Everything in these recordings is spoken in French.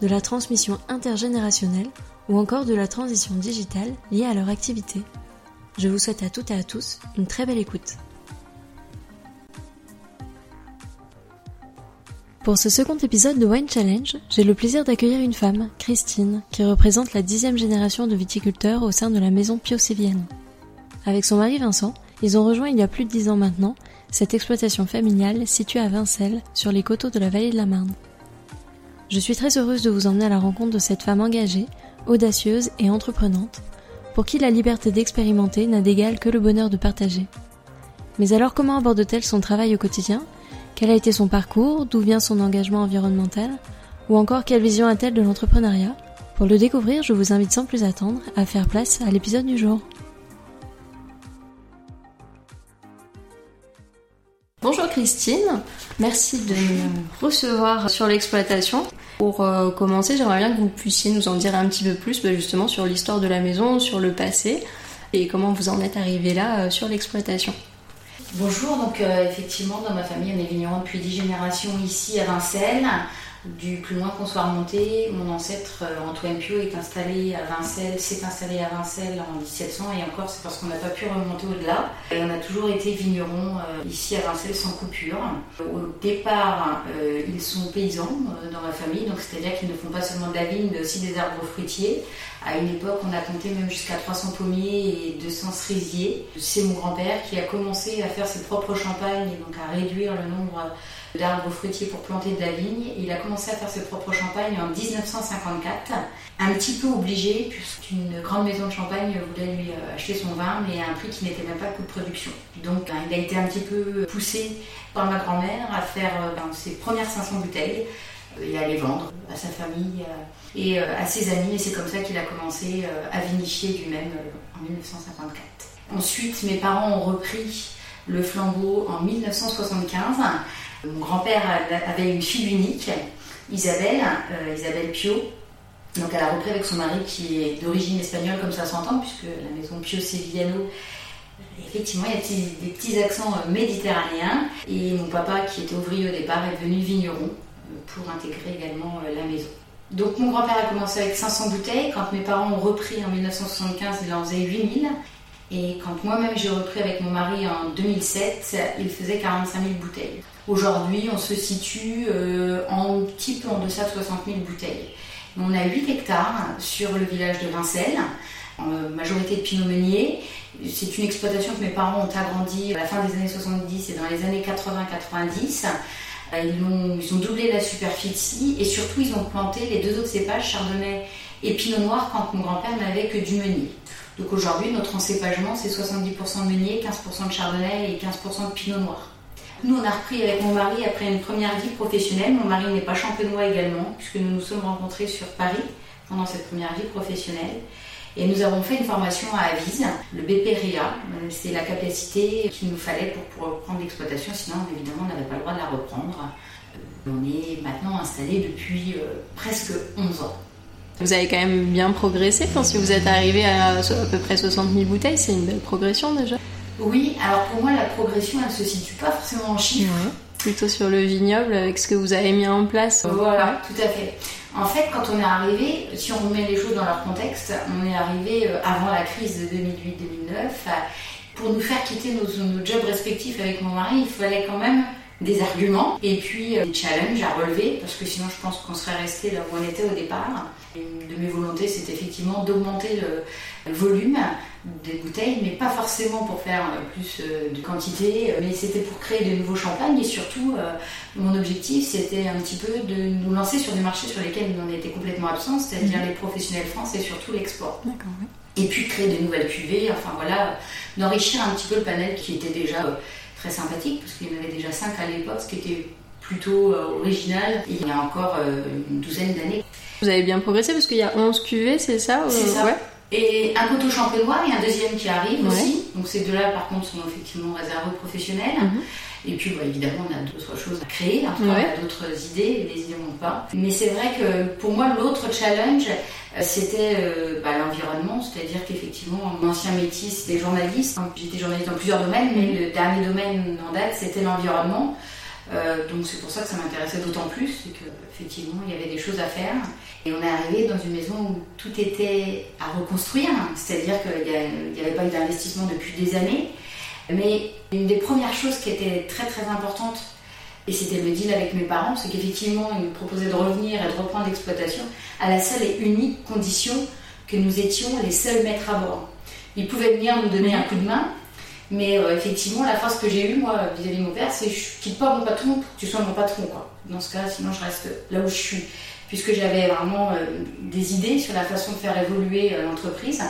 de la transmission intergénérationnelle ou encore de la transition digitale liée à leur activité. Je vous souhaite à toutes et à tous une très belle écoute. Pour ce second épisode de Wine Challenge, j'ai le plaisir d'accueillir une femme, Christine, qui représente la dixième génération de viticulteurs au sein de la maison Pio Sévienne. Avec son mari Vincent, ils ont rejoint il y a plus de dix ans maintenant cette exploitation familiale située à Vincelles, sur les coteaux de la vallée de la Marne. Je suis très heureuse de vous emmener à la rencontre de cette femme engagée, audacieuse et entreprenante, pour qui la liberté d'expérimenter n'a d'égal que le bonheur de partager. Mais alors comment aborde-t-elle son travail au quotidien? Quel a été son parcours? D'où vient son engagement environnemental? Ou encore quelle vision a-t-elle de l'entrepreneuriat? Pour le découvrir, je vous invite sans plus attendre à faire place à l'épisode du jour. Bonjour Christine, merci de me recevoir sur l'exploitation. Pour euh, commencer, j'aimerais bien que vous puissiez nous en dire un petit peu plus bah, justement sur l'histoire de la maison, sur le passé et comment vous en êtes arrivé là euh, sur l'exploitation. Bonjour, donc euh, effectivement dans ma famille on est vigneron depuis 10 générations ici à Vincennes. Du plus loin qu'on soit remonté, mon ancêtre euh, Antoine Pio est installé à Vincelles, s'est installé à Vincelles en 1700 et encore c'est parce qu'on n'a pas pu remonter au-delà. On a toujours été vignerons euh, ici à Vincelles sans coupure. Au départ, euh, ils sont paysans dans ma famille, donc c'est-à-dire qu'ils ne font pas seulement de la vigne mais aussi des arbres fruitiers. À une époque, on a compté même jusqu'à 300 pommiers et 200 cerisiers. C'est mon grand-père qui a commencé à faire ses propres champagnes et donc à réduire le nombre d'arbres fruitiers pour planter de la vigne. Il a commencé à faire ses propres champagnes en 1954, un petit peu obligé puisqu'une grande maison de champagne voulait lui euh, acheter son vin mais à un prix qui n'était même pas coût de production. Donc il a été un petit peu poussé par ma grand-mère à faire euh, ben, ses premières 500 bouteilles et à les vendre à sa famille et euh, à ses amis et c'est comme ça qu'il a commencé à vinifier lui-même en 1954. Ensuite, mes parents ont repris le flambeau en 1975 mon grand-père avait une fille unique, Isabelle, euh, Isabelle Pio. Donc elle a repris avec son mari qui est d'origine espagnole comme ça s'entend, puisque la maison Pio Sevillano, effectivement, il y a des petits accents euh, méditerranéens. Et mon papa, qui était ouvrier au départ, est devenu vigneron euh, pour intégrer également la maison. Donc mon grand-père a commencé avec 500 bouteilles. Quand mes parents ont repris en 1975, il en faisait 8000. Et quand moi-même j'ai repris avec mon mari en 2007, il faisait 45 000 bouteilles. Aujourd'hui, on se situe euh, en petit peu en deçà de 60 000 bouteilles. On a 8 hectares sur le village de Vincelles, en majorité de pinot meunier. C'est une exploitation que mes parents ont agrandie à la fin des années 70 et dans les années 80-90. Euh, ils ont, doublé la superficie et surtout ils ont planté les deux autres cépages, chardonnay et pinot noir, quand mon grand-père n'avait que du meunier. Donc aujourd'hui, notre encépagement, c'est 70% de meunier, 15% de chardonnay et 15% de pinot noir. Nous, on a repris avec mon mari après une première vie professionnelle. Mon mari n'est pas champenois également, puisque nous nous sommes rencontrés sur Paris pendant cette première vie professionnelle. Et nous avons fait une formation à Avise, le BPRIA. C'est la capacité qu'il nous fallait pour reprendre l'exploitation, sinon évidemment on n'avait pas le droit de la reprendre. Euh, on est maintenant installé depuis euh, presque 11 ans. Vous avez quand même bien progressé. Quand si vous êtes arrivé à à peu près 60 000 bouteilles, c'est une belle progression déjà. Oui, alors pour moi, la progression, elle ne se situe pas forcément en chiffres. Plutôt sur le vignoble, avec ce que vous avez mis en place. Voilà, tout à fait. En fait, quand on est arrivé, si on remet les choses dans leur contexte, on est arrivé euh, avant la crise de 2008-2009. Pour nous faire quitter nos, nos jobs respectifs avec mon mari, il fallait quand même des arguments et puis euh, des challenges à relever parce que sinon je pense qu'on serait resté là où on était au départ. Une de mes volontés c'est effectivement d'augmenter le volume des bouteilles mais pas forcément pour faire euh, plus euh, de quantité mais c'était pour créer de nouveaux champagnes et surtout mon objectif c'était un petit peu de nous lancer sur des marchés sur lesquels on était complètement absents c'est-à-dire mhm. les professionnels français et surtout l'export. Et puis créer de nouvelles cuvées, enfin voilà, d'enrichir un petit peu le panel qui était déjà très sympathique, parce qu'il y en avait déjà 5 à l'époque, ce qui était plutôt original il y a encore une douzaine d'années. Vous avez bien progressé parce qu'il y a 11 cuvées, c'est ça C'est ça. Ouais. Et un coteau champenois et un deuxième qui arrive aussi. Donc ces deux-là, par contre, sont effectivement réservés aux professionnels. Mhm. Et puis, bah, évidemment, on a d'autres choses à créer. En on a d'autres idées. Les idées ne manquent pas. Mais c'est vrai que pour moi, l'autre challenge, euh, c'était euh, bah, l'environnement. C'est-à-dire qu'effectivement, mon ancien métier, c'était journaliste. J'étais journaliste dans plusieurs domaines, mais mhm. le dernier domaine en date, c'était l'environnement. Euh, donc c'est pour ça que ça m'intéressait d'autant plus, c'est qu'effectivement il y avait des choses à faire. Et on est arrivé dans une maison où tout était à reconstruire, c'est-à-dire qu'il n'y avait pas eu d'investissement depuis des années. Mais une des premières choses qui était très très importante, et c'était le deal avec mes parents, c'est qu'effectivement ils nous proposaient de revenir et de reprendre l'exploitation à la seule et unique condition que nous étions les seuls maîtres à bord. Ils pouvaient venir nous donner un coup de main, mais euh, effectivement, la phrase que j'ai eue, moi, vis-à-vis de mon père, c'est Je quitte pas mon patron pour que tu sois mon patron, quoi. Dans ce cas, sinon je reste là où je suis. Puisque j'avais vraiment euh, des idées sur la façon de faire évoluer euh, l'entreprise.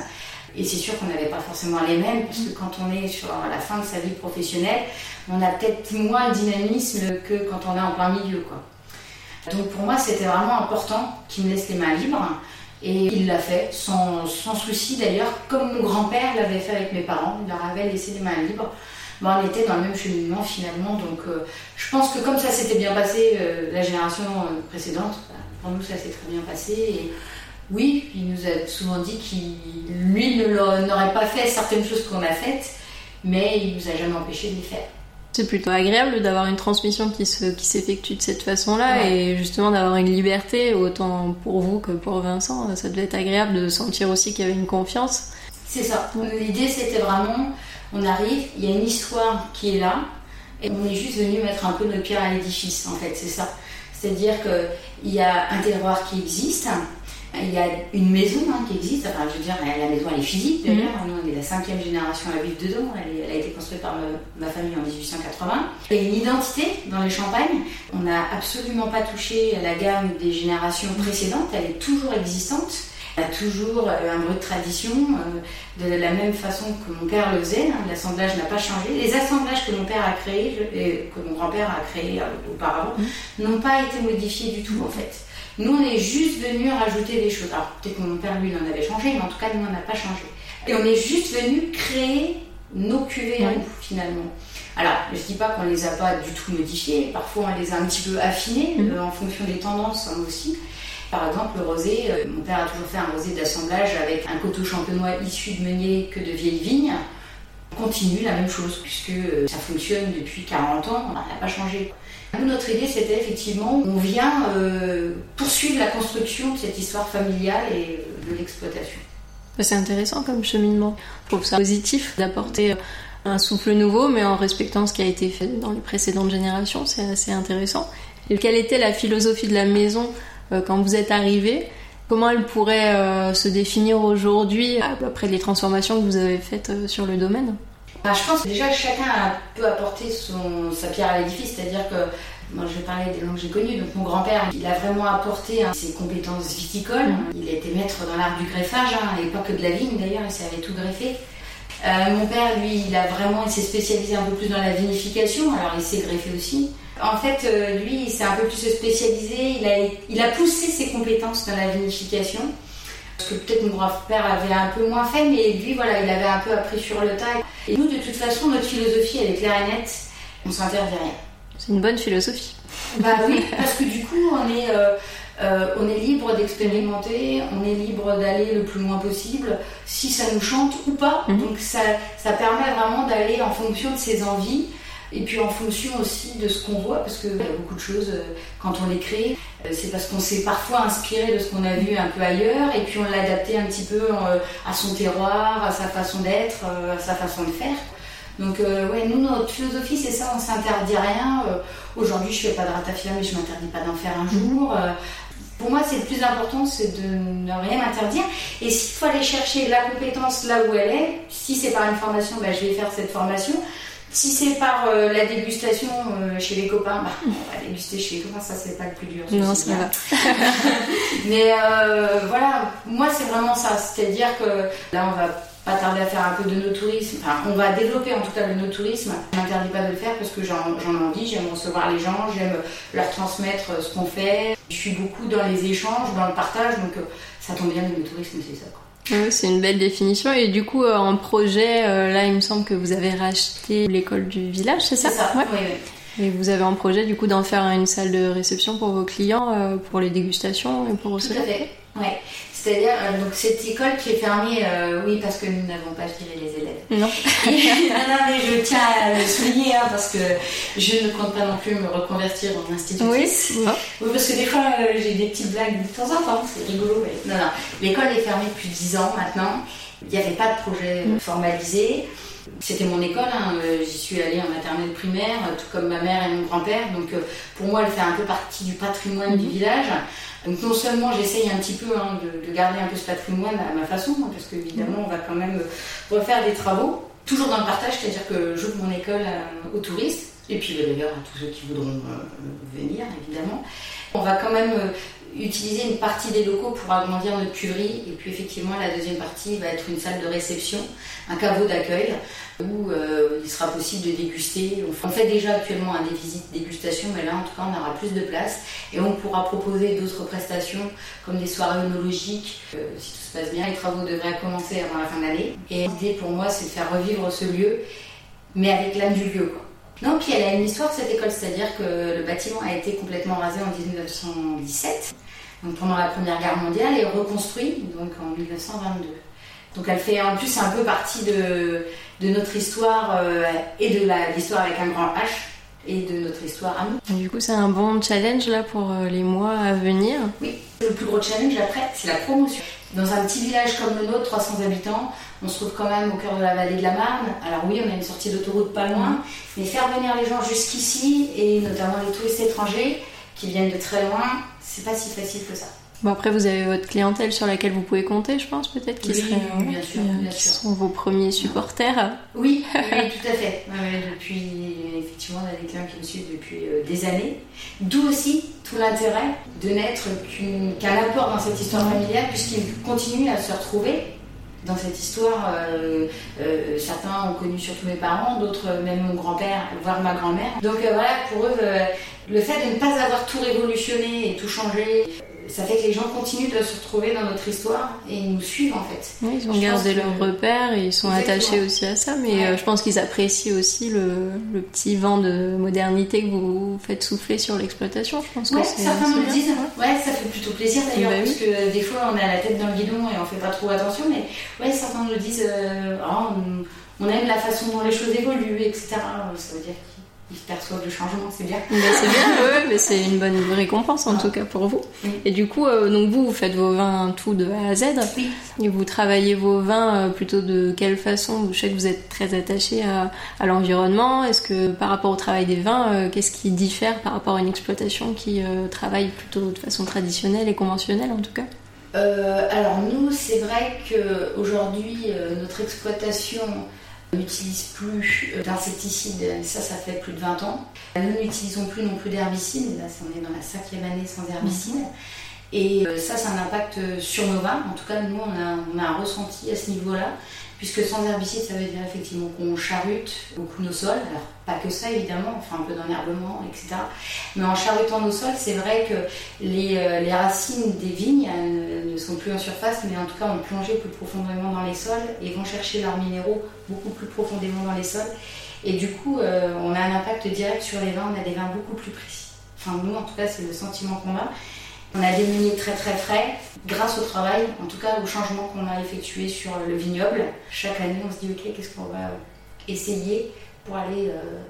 Et c'est sûr qu'on n'avait pas forcément les mêmes, parce que quand on est sur la fin de sa vie professionnelle, on a peut-être moins de dynamisme que quand on est en plein milieu. Donc pour moi, c'était vraiment important qu'il me laisse les mains libres. Et il l'a fait, sans souci d'ailleurs, comme mon grand-père l'avait fait avec mes parents, il leur avait laissé les mains libres. Bon, on était dans le même cheminement finalement, donc euh, je pense que comme ça s'était bien passé euh, la génération euh, précédente, bah, pour nous ça s'est très bien passé. Et oui, il nous a souvent dit qu'il lui n'aurait pas fait certaines choses qu'on a faites, mais il nous a jamais empêché de les faire. C'est plutôt agréable d'avoir une transmission qui se qui s'effectue de cette façon-là et justement d'avoir une liberté autant pour vous que pour Vincent. Ça devait être agréable de sentir aussi qu'il y avait une confiance. C'est ça. L'idée c'était vraiment, on arrive, il y a une histoire qui est là et on est juste venu mettre un peu nos pierres à l'édifice en fait, c'est ça. C'est-à-dire qu'il y a un terroir qui existe, il y a une maison hein, qui existe, enfin je veux dire, la maison elle est physique d'ailleurs, mhm. nous on est la cinquième génération à vivre dedans, elle, a été construite par ma, famille en 1880. Il y a une identité dans les champagnes, on n'a absolument pas touché à la gamme des générations précédentes, elle est toujours existante. A toujours un bruit de tradition, euh, de la même façon que mon père le faisait. Hein, l'assemblage n'a pas changé. Les assemblages que mon père a créés et que mon grand-père a créés euh, auparavant mhm. n'ont pas été modifiés du tout en fait. Nous, on est juste venu rajouter des choses. Alors, peut-être que mon père, lui, il en avait changé, mais en tout cas, nous, on n'a pas changé. Et on est juste venu créer nos cuvées à nous, finalement. Alors, je ne dis pas qu'on ne les a pas du tout modifiées, parfois on les a un petit peu affinées mhm. euh, en fonction des tendances hein, aussi. Par exemple, le rosé, euh, mon père a toujours fait un rosé d'assemblage avec un coteau champenois issu de meunier que de vieilles vignes. On continue la même chose puisque euh, ça fonctionne depuis 40 ans, on n'a pas changé. Notre idée, c'était effectivement, on vient euh, poursuivre la construction de cette histoire familiale et de l'exploitation. C'est intéressant comme cheminement. Je trouve ça positif d'apporter un souffle nouveau, mais en respectant ce qui a été fait dans les précédentes générations. C'est assez intéressant. Et quelle était la philosophie de la maison quand vous êtes arrivé. Comment elle pourrait euh, se définir aujourd'hui après les transformations que vous avez faites sur le domaine? Bah, je pense que déjà chacun a peut apporter son, sa pierre à l'édifice, c'est-à-dire que moi je vais parler des langues que j'ai connues, donc mon grand-père il a vraiment apporté hein, ses compétences viticoles, il était maître dans l'art du greffage, hein, et pas que de la vigne d'ailleurs, il savait tout greffer. Euh, mon père lui il a vraiment, il s'est spécialisé un peu plus dans la vinification, alors il sait greffer aussi. En fait, euh, lui, il s'est un peu plus spécialisé, il a, il a poussé ses compétences dans la vinification. Parce que peut-être mon grand-père avait un peu moins fait, mais lui, voilà, il avait un peu appris sur le tas. Et nous, de toute façon, notre philosophie, elle est claire et nette. On s'interdit rien. C'est une bonne philosophie. Bah oui, parce que du coup, on est, euh, euh, on est libre d'expérimenter, on est libre d'aller le plus loin possible, si ça nous chante ou pas. Mhm. Donc ça, ça permet vraiment d'aller en fonction de ses envies. Et puis en fonction aussi de ce qu'on voit, parce qu'il y a beaucoup de choses, euh, quand on les crée, euh, c'est parce qu'on s'est parfois inspiré de ce qu'on a vu un peu ailleurs, et puis on l'a adapté un petit peu euh, à son terroir, à sa façon d'être, à sa façon de faire. Donc ouais, nous, notre philosophie, c'est ça, on s'interdit rien. Aujourd'hui, je fais pas de ratafia, mais je m'interdis pas d'en faire un jour. Pour moi, c'est le plus important, c'est de ne rien interdire. Et s'il faut aller chercher la compétence là où elle est, si c'est par une formation, ben, je vais faire cette formation. Si c'est par euh, la dégustation euh, chez les copains, bah, on va déguster chez les copains, ça c'est pas le plus dur. Non, ça va. Mais euh, voilà, moi c'est vraiment ça. C'est-à-dire que là on va pas tarder à faire un peu de no-tourisme. Enfin, on va développer en tout cas le no-tourisme. Je m'interdis pas de le faire parce que j'en ai envie, j'aime recevoir les gens, j'aime leur transmettre ce qu'on fait. Je suis beaucoup dans les échanges, dans le partage, donc ça tombe bien, le no-tourisme, c'est ça. Oui, c'est une belle définition. Et du coup, euh, en projet, euh, là, il me semble que vous avez racheté l'école du village, c'est ça ça, Ouais. oui, oui. Et vous avez en projet, du coup, d'en faire une salle de réception pour vos clients, pour les dégustations et pour Tout recevoir à fait. Ouais. C'est-à-dire, euh, donc cette école qui est fermée, euh, oui, parce que nous n'avons pas viré les élèves. Non. non, non, mais je tiens à le souligner, hein, parce que je ne compte pas non plus me reconvertir en institutrice. Non. Oui, parce que des fois, euh, j'ai des petites blagues de temps en temps, c'est rigolo. Mais... Non, non, l'école est fermée depuis 10 ans maintenant. Il n'y avait pas de projet euh, formalisé. C'était mon école, hein, j'y suis allée en maternelle primaire, tout comme ma mère et mon grand-père. Donc pour moi, elle fait un peu partie du patrimoine du village. Donc non seulement j'essaye un petit peu hein, de, de garder un peu ce patrimoine à ma façon, hein, parce qu'évidemment on va quand même euh, refaire des travaux, toujours dans le partage, c'est-à-dire que j'ouvre mon école euh, aux touristes, et puis d'ailleurs à tous ceux qui voudront euh, venir évidemment. On va quand même utiliser une partie des locaux pour agrandir notre cuverie, et puis effectivement la deuxième partie va être une salle de réception, un caveau d'accueil, où euh, il sera possible de déguster. On fait déjà actuellement des visites dégustation, mais là en tout cas on aura plus de place et on pourra proposer d'autres prestations comme des soirées œnologiques. Euh, si tout se passe bien, les travaux devraient commencer avant la fin de l'année. Et l'idée pour moi c'est de faire revivre ce lieu, mais avec l'âme du lieu. Non, puis elle a une histoire cette école, c'est-à-dire que le bâtiment a été complètement rasé en 1917, donc pendant la Première Guerre mondiale, et reconstruit donc en 1922. Donc elle fait en plus un peu partie de, de notre histoire euh, et de l'histoire avec un grand H et de notre histoire à nous. Et du coup, c'est un bon challenge là pour euh, les mois à venir. Oui, le plus gros challenge après, c'est la promotion. Dans un petit village comme le nôtre, 300 habitants, on se trouve quand même au cœur de la vallée de la Marne. Alors oui, on a une sortie d'autoroute pas loin, mais faire venir les gens jusqu'ici, et notamment les touristes étrangers qui viennent de très loin, c'est pas si facile que ça. Bon, après, vous avez votre clientèle sur laquelle vous pouvez compter, je pense, peut-être, qui, Oui, serait, oui, bien sûr, qui, euh, bien qui sûr. sont vos premiers supporters. Oui, oui, tout à fait. Depuis, effectivement, on a des clients qui me suivent depuis euh, des années. D'où aussi tout l'intérêt de n'être qu'un apport dans cette histoire familiale, puisqu'ils continuent à se retrouver dans cette histoire. euh, euh, certains ont connu surtout mes parents, d'autres euh, même mon grand-père, voire ma grand-mère. Donc euh, voilà, pour eux, euh, le fait de ne pas avoir tout révolutionné et tout changé, euh, ça fait que les gens continuent de se retrouver dans notre histoire et ils nous suivent en fait. Oui, ils ont Je gardé pense que- leurs repères et ils sont Exactement. attachés aussi à ça, mais Ouais. euh, je pense qu'ils apprécient aussi le, le petit vent de modernité que vous faites souffler sur l'exploitation. Je pense Ouais, que certains me le disent. Ouais, ça fait plutôt plaisir d'ailleurs, Bah oui. parce que des fois on a la tête dans le guidon et on fait pas trop attention, mais ouais, certains le disent. euh, Ah, on, on aime la façon dont les choses évoluent, etc. Ça veut dire qu'ils perçoivent le changement, c'est bien. C'est bien, ouais, mais c'est une bonne récompense en tout cas pour vous. Oui. Et du coup, euh, donc vous, vous faites vos vins tout de A à Z. Oui. Et vous travaillez vos vins euh, plutôt de quelle façon? Je sais que vous êtes très attaché à, à l'environnement. Est-ce que par rapport au travail des vins, euh, qu'est-ce qui diffère par rapport à une exploitation qui euh, travaille plutôt de façon traditionnelle et conventionnelle en tout cas? Euh, alors nous, c'est vrai qu'aujourd'hui, notre exploitation n'utilise plus euh, d'insecticides, ça, ça fait plus de 20 ans. Nous n'utilisons plus non plus d'herbicides, là, on est dans la cinquième année sans herbicides. Et euh, ça, c'est un impact sur nos vins. En tout cas, nous, on a, on a un ressenti à ce niveau-là, puisque sans herbicides, ça veut dire effectivement qu'on charrute beaucoup nos sols. Alors, pas que ça, évidemment, on fait un peu d'enherbement, etc. Mais en charutant nos sols, c'est vrai que les, euh, racines des vignes ne sont plus en surface, mais en tout cas ont plongé plus profondément dans les sols et vont chercher leurs minéraux beaucoup plus profondément dans les sols. Et du coup, euh, on a un impact direct sur les vins, on a des vins beaucoup plus précis. Enfin, nous, en tout cas, c'est le sentiment qu'on a. On a des meuniers très très frais grâce au travail, en tout cas au changement qu'on a effectué sur le vignoble. Chaque année, on se dit, ok, qu'est-ce qu'on va essayer pour aller euh,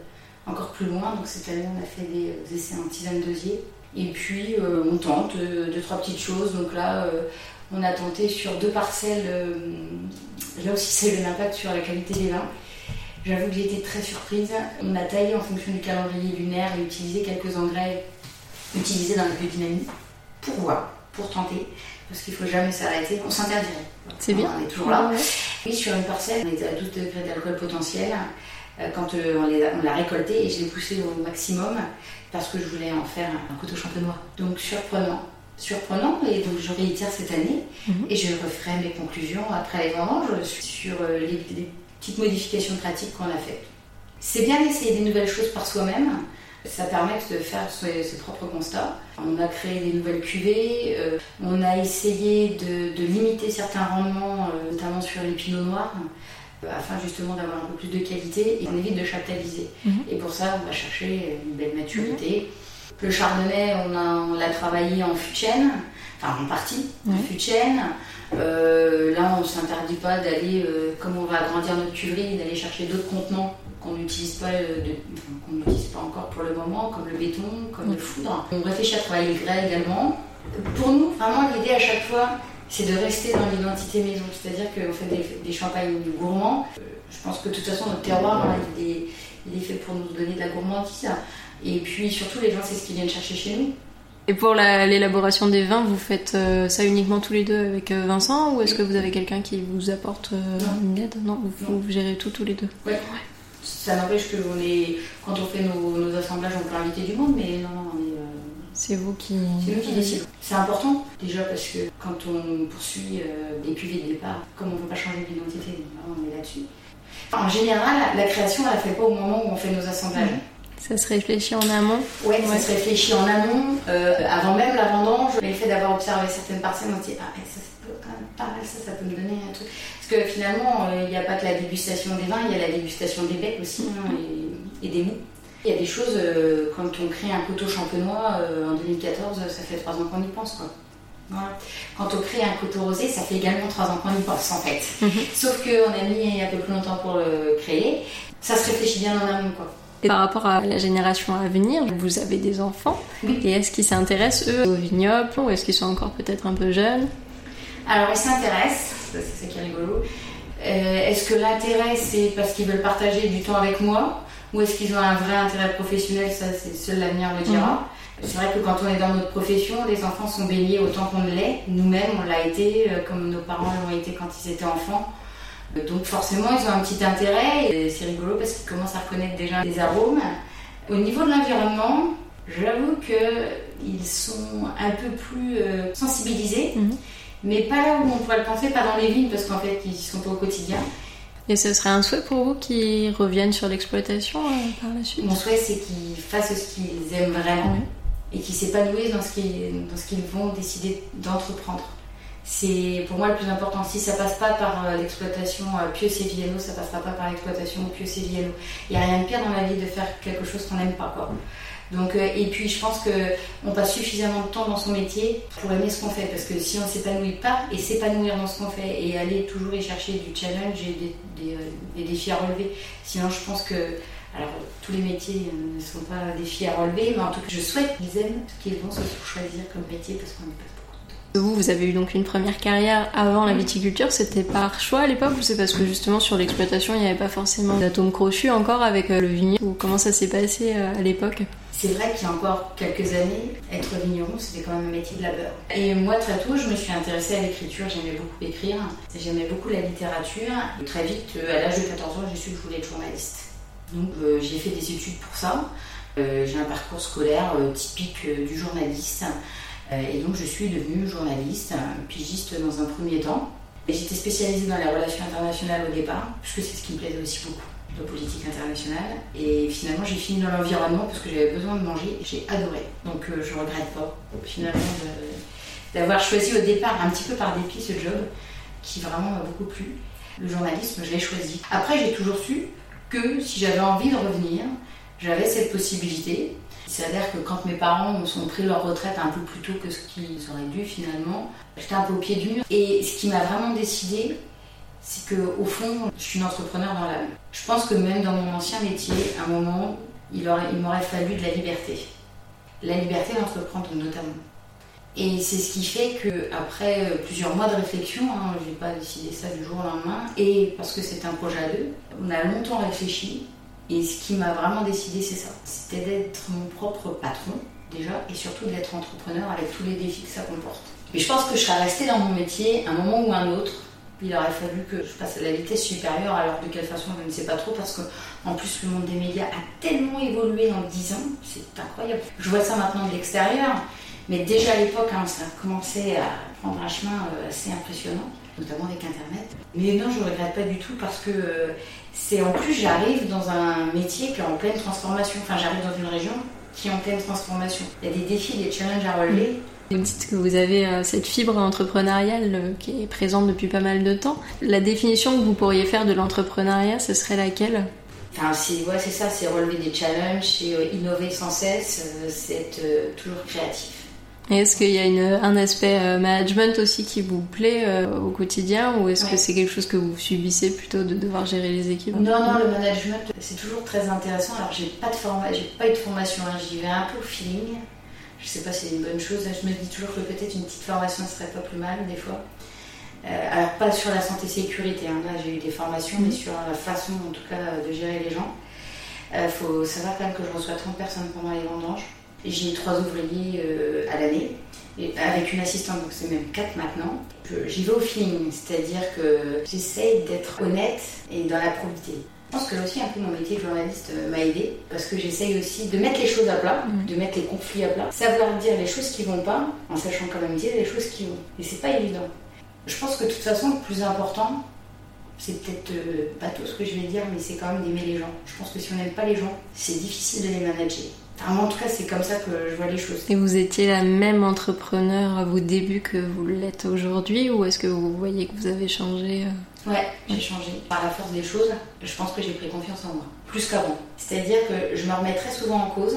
encore plus loin. Donc cette année, on a fait des euh, essais en tisane d'osier. Et puis, euh, on tente euh, deux, trois petites choses. Donc là, euh, on a tenté sur deux parcelles. euh, là aussi, c'est eu un impact sur la qualité des vins. J'avoue que j'ai été très surprise. On a taillé en fonction du calendrier lunaire et utilisé quelques engrais utilisés dans la biodynamie pour voir, pour tenter, parce qu'il faut jamais s'arrêter. On s'interdirait. C'est bien. On est toujours là. Ouais. Oui, sur une parcelle, on était à 12 degrés d'alcool potentiel. euh, Quand euh, on l'a récolté et je l'ai poussé au maximum parce que je voulais en faire un couteau champenois. Donc surprenant. surprenant et donc je réitère cette année Mhm. et je referai mes conclusions après les vendanges sur euh, les, les petites modifications pratiques qu'on a faites. C'est bien d'essayer des nouvelles choses par soi-même. Ça permet de faire ses, ses propres constats. On a créé des nouvelles cuvées, euh, on a essayé de, de limiter certains rendements, euh, notamment sur les pinots noirs, euh, afin justement d'avoir un peu plus de qualité et on évite de chaptaliser. Mhm. Et pour ça, on va chercher une belle maturité. Le chardonnay, on l'a travaillé en fût enfin en partie en fût là, on ne s'interdit pas d'aller, comme on va agrandir notre cuverie, d'aller chercher d'autres contenants qu'on n'utilise pas, qu'on pas encore pour le moment, comme le béton, comme le foudre. On réfléchit à travailler le grès également. Pour nous, vraiment, l'idée à chaque fois, c'est de rester dans l'identité maison. C'est-à-dire qu'on fait des, des champagnes gourmands. Euh, Je pense que de toute façon, notre terroir, hein, il, est, il est fait pour nous donner de la gourmandise. Et puis surtout, les gens, c'est ce qu'ils viennent chercher chez nous. Et pour la- l'élaboration des vins, vous faites euh, ça uniquement tous les deux avec euh, Vincent ou est-ce que vous avez quelqu'un qui vous apporte euh, une aide? Non, vous, Non. vous gérez tout tous les deux? Ça n'empêche que on est, quand on fait nos, nos assemblages, on peut inviter du monde, mais non, non, on est, euh, C'est vous qui. c'est nous qui décidons. C'est important, déjà parce que quand on poursuit euh, des cuvées de départ, comme on ne peut pas changer d'identité, on est là-dessus. En général, la création, elle ne la fait pas au moment où on fait nos assemblages. Ça se réfléchit en amont. Ouais, Ouais. ça se réfléchit en amont, euh, avant même la vendange. Le fait d'avoir observé certaines parcelles, on se dit Ah, eh, ça c'est quand même pas mal, ça, ça peut me donner un truc. Parce que finalement, euh, il n'y a pas que la dégustation des vins, il y a la dégustation des becs aussi hein, et, et des mous. Il y a des choses, euh, quand on crée un coteau champenois euh, en 2014, ça fait trois ans qu'on y pense. Quoi. Voilà. Quand on crée un coteau rosé, ça fait également trois ans qu'on y pense en fait. Mhm. Sauf qu'on a mis un peu plus longtemps pour le créer. Ça se réfléchit bien en amont. Quoi. Et par rapport à la génération à venir, vous avez des enfants. Et est-ce qu'ils s'intéressent, eux, au vignoble ou est-ce qu'ils sont encore peut-être un peu jeunes? Alors, ils s'intéressent, c'est ça qui est rigolo. Euh, est-ce que l'intérêt, c'est parce qu'ils veulent partager du temps avec moi Ou est-ce qu'ils ont un vrai intérêt professionnel? Ça, c'est seul l'avenir le dira. C'est vrai que quand on est dans notre profession, les enfants sont baignés autant qu'on ne l'est. Nous-mêmes, on l'a été, euh, comme nos parents l'ont été quand ils étaient enfants. Donc forcément, ils ont un petit intérêt. Et c'est rigolo parce qu'ils commencent à reconnaître déjà des arômes. Au niveau de l'environnement, j'avoue qu'ils sont un peu plus euh, sensibilisés. Mhm. Mais pas là où on pourrait le penser, pas dans les vignes, parce qu'en fait, ils sont pas au quotidien. Et ce serait un souhait pour vous qu'ils reviennent sur l'exploitation euh, par la suite? Mon souhait, c'est qu'ils fassent ce qu'ils aiment vraiment et qu'ils s'épanouissent dans ce qu'ils dans ce qu'ils vont décider d'entreprendre. C'est pour moi le plus important. Si ça passe pas par euh, l'exploitation euh, Pio Seviano, ça passera pas par l'exploitation Pio Seviano. Il n'y a rien de pire dans la vie de faire quelque chose qu'on n'aime pas. Quoi. Donc, euh, et puis je pense que on passe suffisamment de temps dans son métier pour aimer ce qu'on fait. Parce que si on s'épanouit pas et s'épanouir dans ce qu'on fait et aller toujours y chercher du challenge et des, défis à relever, sinon je pense que alors, tous les métiers ne sont pas des défis à relever, mais en tout cas, je souhaite qu'ils aiment ce qu'ils vont se choisir comme métier parce qu'on de temps. Vous, vous avez eu donc une première carrière avant la viticulture, c'était par choix à l'époque ou c'est parce que justement sur l'exploitation il n'y avait pas forcément d'atomes crochus encore avec euh, le vignoble ou comment ça s'est passé euh, à l'époque? C'est vrai qu'il y a encore quelques années, être vigneron, c'était quand même un métier de labeur. Et moi, très tôt, je me suis intéressée à l'écriture, j'aimais beaucoup écrire, j'aimais beaucoup la littérature. Et très vite, euh, à l'âge de 14 ans, j'ai su que je voulais être journaliste. Donc euh, j'ai fait des études pour ça. Euh, j'ai un parcours scolaire euh, typique du journaliste. Euh, et donc je suis devenue journaliste, euh, pigiste dans un premier temps. J'étais spécialisée dans les relations internationales au départ, puisque c'est ce qui me plaisait aussi beaucoup, la politique internationale. Et finalement j'ai fini dans l'environnement parce que j'avais besoin de manger et j'ai adoré. Donc euh, je regrette pas finalement d'avoir choisi au départ, un petit peu par dépit, ce job qui vraiment m'a beaucoup plu. Le journalisme, je l'ai choisi. Après j'ai toujours su que si j'avais envie de revenir, j'avais cette possibilité. C'est-à-dire que quand mes parents sont pris leur retraite un peu plus tôt que ce qu'ils auraient dû finalement, j'étais un peu au pied du mur. Et ce qui m'a vraiment décidé, c'est que au fond, je suis une entrepreneur dans l'âme. Je pense que même dans mon ancien métier, à un moment, il, aurait- il m'aurait fallu de la liberté. La liberté d'entreprendre notamment. Et c'est ce qui fait que après euh, plusieurs mois de réflexion, hein, je n'ai pas décidé ça du jour au lendemain, et parce que c'est un projet à deux, on a longtemps réfléchi, et ce qui m'a vraiment décidé, c'est ça. C'était d'être mon propre patron, déjà, et surtout d'être entrepreneur avec tous les défis que ça comporte. Mais je pense que je serais restée dans mon métier un moment ou un autre. Il aurait fallu que je passe à la vitesse supérieure, alors de quelle façon, je ne sais pas trop, parce que en plus, le monde des médias a tellement évolué en 10 ans, c'est incroyable. Je vois ça maintenant de l'extérieur, Mais déjà à l'époque, hein, ça a commencé à prendre un chemin assez impressionnant, notamment avec Internet. Mais non, je ne regrette pas du tout parce que c'est en plus, j'arrive dans un métier qui est en pleine transformation. Enfin, j'arrive dans une région qui est en pleine transformation. Il y a des défis, des challenges à relever. Vous dites que vous avez euh, cette fibre entrepreneuriale euh, qui est présente depuis pas mal de temps. La définition que vous pourriez faire de l'entrepreneuriat, ce serait laquelle? Enfin, c'est ouais, ça, c'est relever des challenges, c'est euh, innover sans cesse, c'est être toujours créatif. Est-ce qu'il y a une, un aspect euh, management aussi qui vous plaît euh, au quotidien ou est-ce que c'est quelque chose que vous subissez plutôt de devoir gérer les équipes? Non, non, le management c'est toujours très intéressant. Alors j'ai pas de j'ai pas eu de formation, hein. j'y vais un peu au feeling. Je sais pas si c'est une bonne chose. Je me dis toujours que peut-être une petite formation ne serait pas plus mal des fois. Euh, alors pas sur la santé sécurité. Hein. Là j'ai eu des formations, mais sur la façon en tout cas de gérer les gens. Il faut savoir quand même que je reçois 30 personnes pendant les vendanges. J'ai trois ouvriers euh, à l'année, avec une assistante, donc c'est même quatre maintenant. J'y vais au feeling, c'est-à-dire que j'essaye d'être honnête et dans la probité. Je pense que aussi un peu mon métier de journaliste euh, m'a aidé parce que j'essaye aussi de mettre les choses à plat, mmh. de mettre les conflits à plat, savoir dire les choses qui vont pas en sachant quand même dire les choses qui vont. Et c'est pas évident. Je pense que de toute façon, le plus important, c'est peut-être euh, pas tout ce que je vais dire, mais c'est quand même d'aimer les gens. Je pense que si on n'aime pas les gens, c'est difficile de les manager moi, en tout cas, c'est comme ça que je vois les choses. Et vous étiez la même entrepreneur à vos débuts que vous l'êtes aujourd'hui ou est-ce que vous voyez que vous avez changé euh? Ouais, j'ai changé. Par la force des choses, je pense que j'ai pris confiance en moi, plus qu'avant. C'est-à-dire que je me remets très souvent en cause.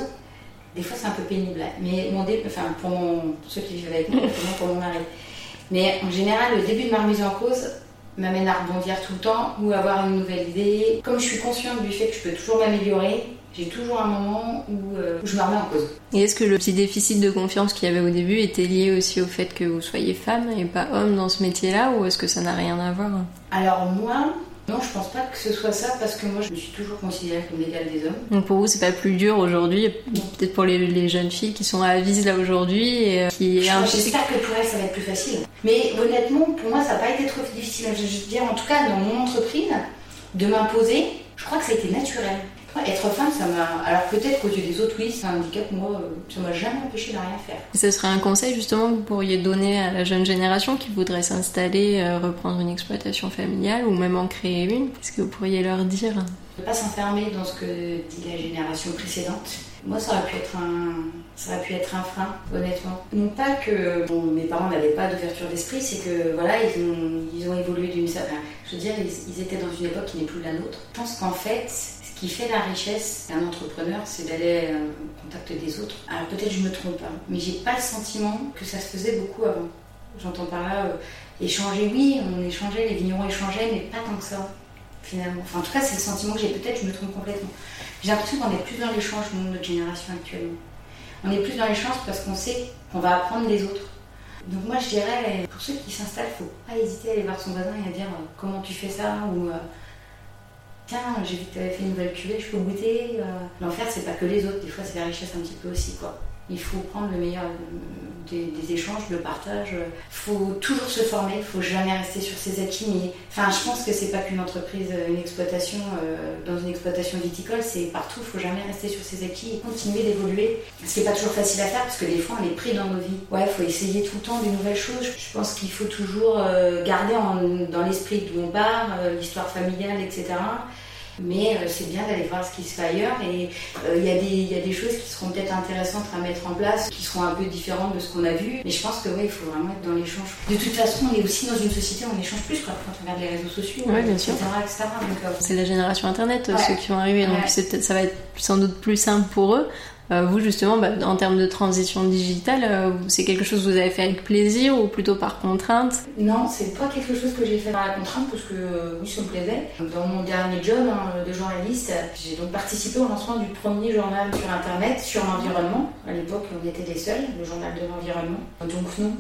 Des fois, c'est un peu pénible, mais mon début, enfin, pour, mon, ceux qui vivent avec moi, pour mon mari. Mais en général, le début de ma remise en cause m'amène à rebondir tout le temps ou avoir une nouvelle idée. Comme je suis consciente du fait que je peux toujours m'améliorer, j'ai toujours un moment euh, où, je me remets en cause. Et est-ce que le petit déficit de confiance qu'il y avait au début était lié aussi au fait que vous soyez femme et pas homme dans ce métier-là ou est-ce que ça n'a rien à voir? Alors moi, non, je pense pas que ce soit ça parce que moi je me suis toujours considérée comme l'égale des hommes. Donc pour vous, c'est pas plus dur aujourd'hui, peut-être pour les, jeunes filles qui sont à Avise là aujourd'hui et euh, qui. J'espère que pour elles ça va être plus facile. Mais honnêtement, pour moi, ça n'a pas été trop difficile. Je veux dire, en tout cas, dans mon entreprise, de m'imposer, je crois que ça a été naturel. Être femme, ça m'a. Alors peut-être qu'aux yeux des autres, oui, c'est un handicap. Moi, euh, ça m'a jamais empêché de rien faire. Ce serait un conseil justement que vous pourriez donner à la jeune génération qui voudrait s'installer, euh, reprendre une exploitation familiale ou même en créer une Qu'est-ce que vous pourriez leur dire? Ne pas s'enfermer dans ce que dit la génération précédente. Moi, ça aurait pu être un, ça aurait pu être un frein, honnêtement. Non pas que mes parents n'avaient pas d'ouverture d'esprit, c'est que voilà, ils ont, ils ont évolué d'une certaine. Je veux dire, ils, ils, étaient dans une époque qui n'est plus la nôtre. Je pense qu'en fait, qui fait la richesse d'un entrepreneur, c'est d'aller euh, au contact des autres. Alors peut-être je me trompe, hein, mais j'ai pas le sentiment que ça se faisait beaucoup avant. J'entends par là euh, échanger, oui, on échangeait, les vignerons échangeaient, mais pas tant que ça, finalement. Enfin, en tout cas, c'est le sentiment que j'ai. Peut-être je me trompe complètement. J'ai l'impression qu'on est plus dans l'échange, notre génération actuellement. On est plus dans l'échange parce qu'on sait qu'on va apprendre les autres. Donc moi, je dirais, pour ceux qui s'installent, il faut pas hésiter à aller voir son voisin et à dire euh, comment tu fais ça ou tiens, j'ai vu que tu avais fait une nouvelle cuvée, je peux goûter. Euh. L'enfer, c'est pas que les autres, des fois, c'est la richesse un petit peu aussi, quoi. Il faut prendre le meilleur euh, des, échanges, le partage. Il faut toujours se former, il faut jamais rester sur ses acquis. Mais, enfin, je pense que c'est pas qu'une entreprise, une exploitation, euh, dans une exploitation viticole, c'est partout. Il faut jamais rester sur ses acquis et continuer d'évoluer. Ce n'est pas toujours facile à faire parce que des fois, on est pris dans nos vies. Ouais, il faut essayer tout le temps des nouvelles choses. Je pense qu'il faut toujours garder dans l'esprit d'où on part, l'histoire familiale, etc mais euh, c'est bien d'aller voir ce qui se fait ailleurs et euh, il y, a des choses qui seront peut-être intéressantes à mettre en place, qui seront un peu différentes de ce qu'on a vu, mais je pense que il faut vraiment être dans l'échange. De toute façon, on est aussi dans une société où on échange plus quand on regarde les réseaux sociaux, etc. Euh, c'est la génération Internet, ceux qui vont arriver, donc ça va être sans doute plus simple pour eux. Euh, vous, justement, bah, en termes de transition digitale, euh, c'est quelque chose que vous avez fait avec plaisir ou plutôt par contrainte? Non, c'est pas quelque chose que j'ai fait par la contrainte parce que oui, ça me plaisait. Dans mon dernier job hein, de journaliste, j'ai donc participé au lancement du premier journal sur Internet sur l'environnement. À l'époque, on était les seuls, le journal de l'environnement. Donc non,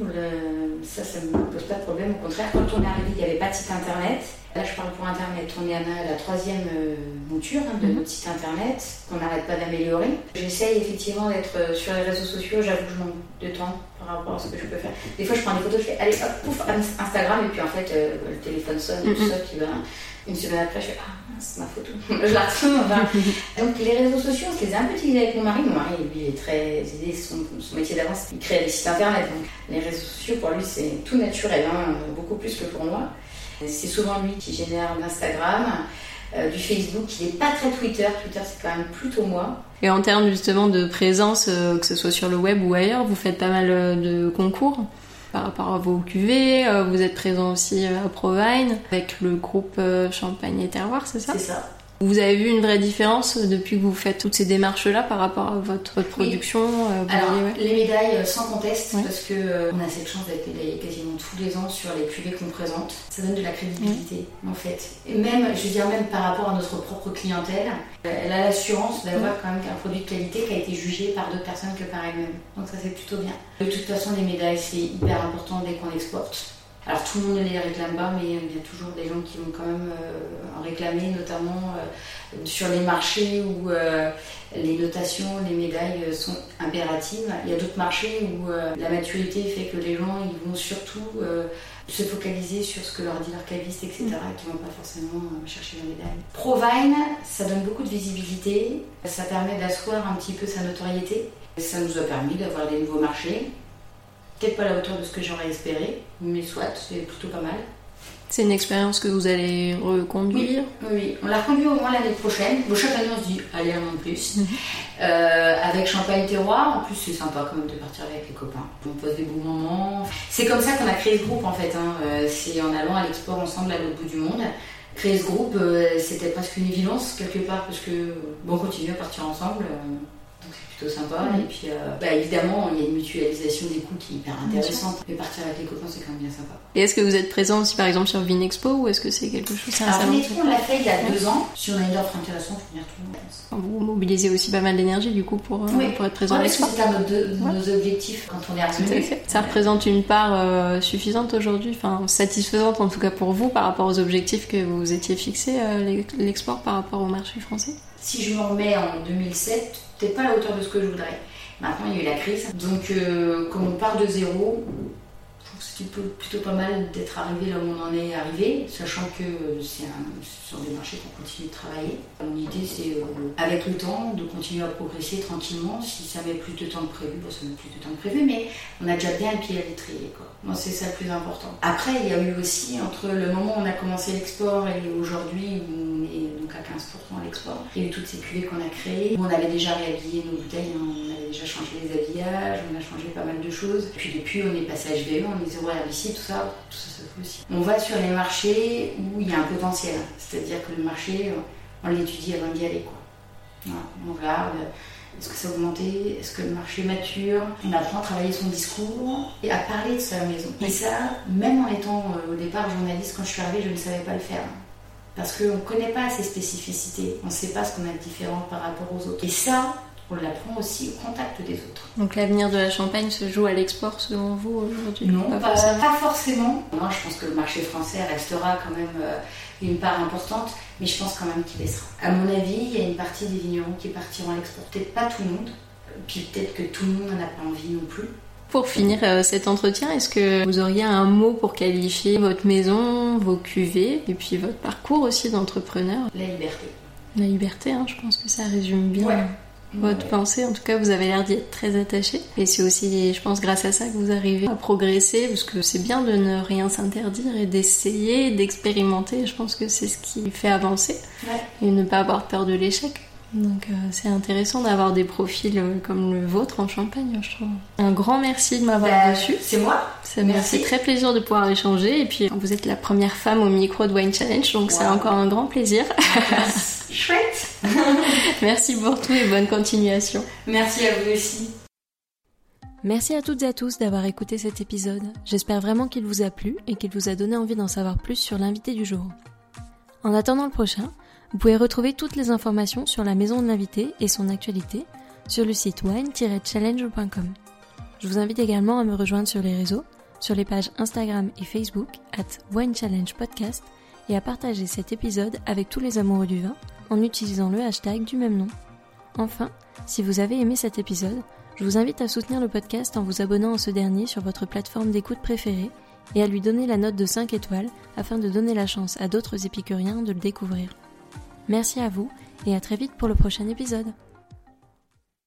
ça, ça me pose pas de problème. Au contraire, quand on est arrivé, il n'y avait pas de site Internet. Là, je parle pour Internet. On est à la troisième euh, monture hein, de mhm. notre site Internet, qu'on n'arrête pas d'améliorer. J'essaye effectivement d'être euh, sur les réseaux sociaux. J'avoue que je manque de temps par rapport à ce que je peux faire. Des fois, je prends des photos, je fais allez hop, pouf, Instagram, et puis en fait, euh, le téléphone sonne et tout ça, puis ben, une semaine après, je fais ah, c'est ma photo. je la retrouve. Donc, les réseaux sociaux, je les ai un peu utilisés avec mon mari. Mon mari, lui, est très aidé, son, son métier d'avance, il crée des sites internet. Donc, les réseaux sociaux, pour lui, c'est tout naturel, hein, beaucoup plus que pour moi. C'est souvent lui qui génère l'Instagram. Euh, du Facebook, qui n'est pas très Twitter. Twitter, c'est quand même plutôt moi. Et en termes justement de présence, euh, que ce soit sur le web ou ailleurs, vous faites pas mal euh, de concours par rapport à vos QV. Vous êtes présent aussi à Provine avec le groupe Champagne et Terroir, c'est ça? C'est ça. Vous avez vu une vraie différence depuis que vous faites toutes ces démarches-là par rapport à votre production euh, Alors, les médailles, euh, sans conteste, parce que euh, on a cette chance d'être médaillé quasiment tous les ans sur les cuvées qu'on présente. Ça donne de la crédibilité, en fait. Et même, je veux dire, même par rapport à notre propre clientèle, elle a l'assurance d'avoir quand même un produit de qualité qui a été jugé par d'autres personnes que par elle-même. Donc ça, c'est plutôt bien. De toute façon, les médailles, c'est hyper important dès qu'on exporte. Alors tout le monde ne les réclame pas, mais il y a toujours des gens qui vont quand même euh, en réclamer, notamment euh, sur les marchés où euh, les notations, les médailles sont impératives. Il y a d'autres marchés où la maturité fait que les gens ils vont surtout se focaliser sur ce que leur dit leur caviste, etc., mm. qui ne vont pas forcément chercher la médaille. Provine, ça donne beaucoup de visibilité, ça permet d'asseoir un petit peu sa notoriété. Ça nous a permis d'avoir des nouveaux marchés, peut-être pas à la hauteur de ce que j'aurais espéré, mais soit, c'est plutôt pas mal. C'est une expérience que vous allez reconduire? Oui, oui. on la reconduit au moins l'année prochaine. Bon, chaque année, on se dit, allez, un an de plus. Mhm. Euh, avec Champagne Terroir, en plus, c'est sympa quand même de partir avec les copains. On passe des bons moments. C'est comme ça qu'on a créé ce groupe, en fait. Hein. Euh, c'est en allant à l'export ensemble à l'autre bout du monde. Créer ce groupe, euh, c'était presque une évidence, quelque part, parce que, bon, on continue à partir ensemble sympa. Et puis, euh, bah, évidemment, il y a une mutualisation des coûts qui est hyper intéressante. Mais partir avec les copains, c'est quand même bien sympa. Et est-ce que vous êtes présent aussi, par exemple, sur Vinexpo ou est-ce que c'est quelque chose Alors, Vinexpo, on l'a fait il y a deux ans. Si on a une offre intéressante, on le monde. Vous mobilisez aussi pas mal d'énergie, du coup, pour, euh, pour être présent à l'expo. C'est un de nos, objectifs quand on est arrivé. Ça représente une part euh, suffisante aujourd'hui, enfin satisfaisante en tout cas pour vous par rapport aux objectifs que vous étiez fixés, l'export par rapport au marché français? Si je me remets en 2007, peut-être pas à la hauteur de ce que je voudrais. Maintenant, il y a eu la crise. Donc, euh, comme on part de zéro, c'est plutôt pas mal d'être arrivé là où on en est arrivé, sachant que c'est sur des marchés qu'on continue de travailler. Mon idée, c'est euh, avec le temps de continuer à progresser tranquillement. Si ça met plus de temps que prévu, ça met plus de temps que prévu, mais on a déjà bien le pied à l'étrier. Moi, c'est ça le plus important. Après, il y a eu aussi, entre le moment où on a commencé l'export et aujourd'hui où on est donc à 15% à l'export, il y a eu toutes ces cuvées qu'on a créées. On avait déjà réhabillé nos bouteilles, hein. on avait déjà changé les habillages, on a changé pas mal de choses. Puis depuis, on est passé à HVE, on est On va sur les marchés où il y a un potentiel, c'est-à-dire que le marché, on l'étudie avant d'y aller. Quoi. on regarde est-ce que ça a augmenté? Est-ce que le marché mature? On apprend à travailler son discours et à parler de sa maison. Et ça, même en étant euh, au départ journaliste, quand je suis arrivée, je ne savais pas le faire. Parce qu'on ne connaît pas ses spécificités. On ne sait pas ce qu'on a de différent par rapport aux autres. Et ça, on l'apprend aussi au contact des autres. Donc l'avenir de la Champagne se joue à l'export selon vous aujourd'hui Non, pas, forcément. Moi, je pense que le marché français restera quand même euh, une part importante, mais je pense quand même qu'il baissera. À mon avis, il y a une partie des vignerons qui partiront à l'export, peut-être pas tout le monde, puis peut-être que tout le monde n'en a pas envie non plus. Pour finir euh, cet entretien, est-ce que vous auriez un mot pour qualifier votre maison, vos cuvées, et puis votre parcours aussi d'entrepreneur? La liberté. La liberté, hein, je pense que ça résume bien votre pensée. En tout cas, vous avez l'air d'y être très attaché. Et c'est aussi, je pense, grâce à ça que vous arrivez à progresser, parce que c'est bien de ne rien s'interdire et d'essayer, d'expérimenter. Je pense que c'est ce qui fait avancer et ne pas avoir peur de l'échec. Donc euh, c'est intéressant d'avoir des profils euh, comme le vôtre en Champagne, je trouve. Un grand merci de m'avoir bah, reçu. C'est moi. Ça me fait très plaisir de pouvoir échanger. Et puis vous êtes la première femme au micro de Wine Challenge, donc c'est encore un grand plaisir. Chouette. merci pour tout et bonne continuation. Merci à vous aussi. Merci à toutes et à tous d'avoir écouté cet épisode. J'espère vraiment qu'il vous a plu et qu'il vous a donné envie d'en savoir plus sur l'invité du jour. En attendant le prochain, vous pouvez retrouver toutes les informations sur la maison de l'invité et son actualité sur le site wine-challenge.com. Je vous invite également à me rejoindre sur les réseaux, sur les pages Instagram et Facebook at Wine Challenge Podcast et à partager cet épisode avec tous les amoureux du vin en utilisant le hashtag du même nom. Enfin, si vous avez aimé cet épisode, Je vous invite à soutenir le podcast en vous abonnant à ce dernier sur votre plateforme d'écoute préférée et à lui donner la note de 5 étoiles afin de donner la chance à d'autres épicuriens de le découvrir. Merci à vous et à très vite pour le prochain épisode.